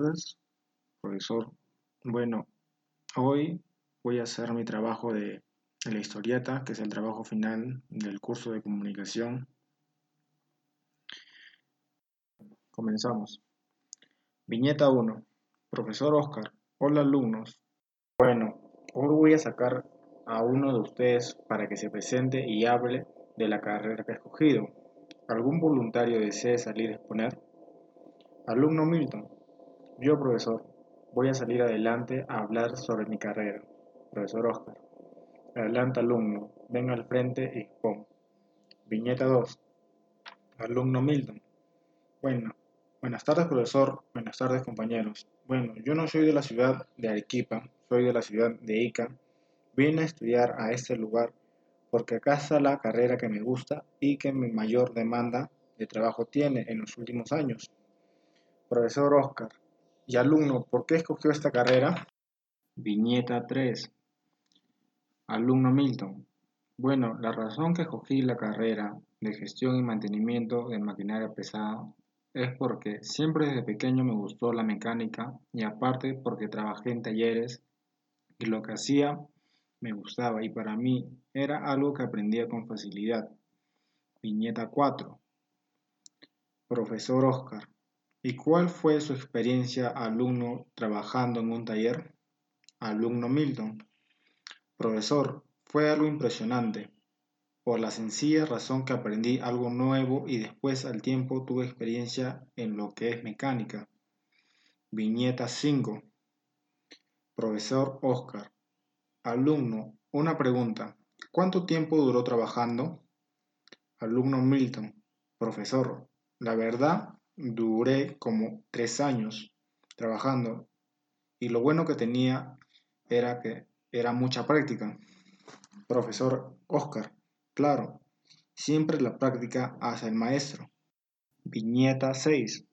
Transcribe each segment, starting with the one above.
tardes, profesor. Bueno, hoy voy a hacer mi trabajo de, la historieta, que es el trabajo final del curso de comunicación. Comenzamos. Viñeta 1. Profesor Oscar. Hola alumnos. Bueno, hoy voy a sacar a uno de ustedes para que se presente y hable de la carrera que ha escogido. ¿Algún voluntario desee salir a exponer? Alumno Milton. Yo, profesor, voy a salir adelante a hablar sobre mi carrera. Profesor Oscar. Adelante, alumno. Ven al frente y expon. Viñeta 2. Alumno Milton. Bueno, buenas tardes, profesor. Buenas tardes, compañeros. Bueno, yo no soy de la ciudad de Arequipa, soy de la ciudad de Ica. Vine a estudiar a este lugar porque acá está la carrera que me gusta y que mi mayor demanda de trabajo tiene en los últimos años. Profesor Oscar. Y alumno, ¿por qué escogió esta carrera? Viñeta 3. Alumno Milton. Bueno, la razón que escogí la carrera de gestión y mantenimiento de maquinaria pesada es porque siempre desde pequeño me gustó la mecánica y aparte porque trabajé en talleres y lo que hacía me gustaba y para mí era algo que aprendía con facilidad. Viñeta 4. Profesor Oscar. ¿Y cuál fue su experiencia alumno trabajando en un taller? Alumno Milton. Profesor, fue algo impresionante, por la sencilla razón que aprendí algo nuevo y después al tiempo tuve experiencia en lo que es mecánica. Viñeta 5. Profesor Oscar. Alumno, una pregunta. ¿Cuánto tiempo duró trabajando? Alumno Milton. Profesor, la verdad duré como tres años trabajando y lo bueno que tenía era que era mucha práctica. Profesor Oscar, claro, siempre la práctica hace el maestro. Viñeta 6.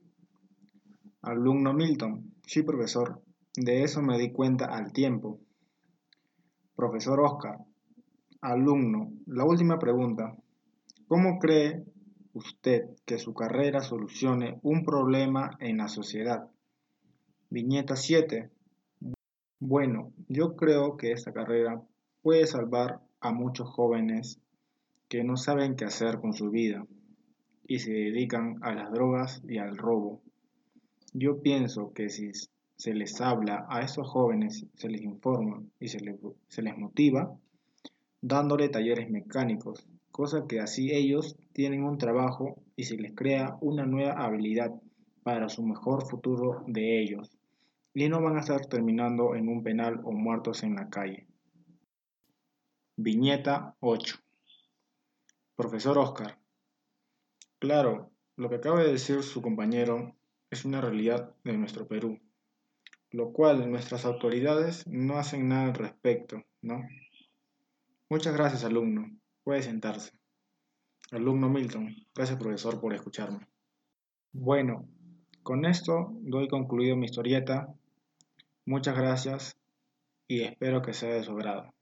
Alumno Milton, sí profesor, de eso me di cuenta al tiempo. Profesor Oscar, alumno, la última pregunta. ¿Cómo cree usted que su carrera solucione un problema en la sociedad. Viñeta 7. Bueno, yo creo que esta carrera puede salvar a muchos jóvenes que no saben qué hacer con su vida y se dedican a las drogas y al robo. Yo pienso que si se les habla a estos jóvenes, se les informa y se les, se les motiva, dándole talleres mecánicos, cosa que así ellos tienen un trabajo y se les crea una nueva habilidad para su mejor futuro de ellos y no van a estar terminando en un penal o muertos en la calle. Viñeta 8. Profesor Oscar. Claro, lo que acaba de decir su compañero es una realidad de nuestro Perú, lo cual nuestras autoridades no hacen nada al respecto, ¿no? Muchas gracias, alumno. Puede sentarse. Alumno Milton, gracias profesor por escucharme. Bueno, con esto doy concluido mi historieta. Muchas gracias y espero que sea de su agrado.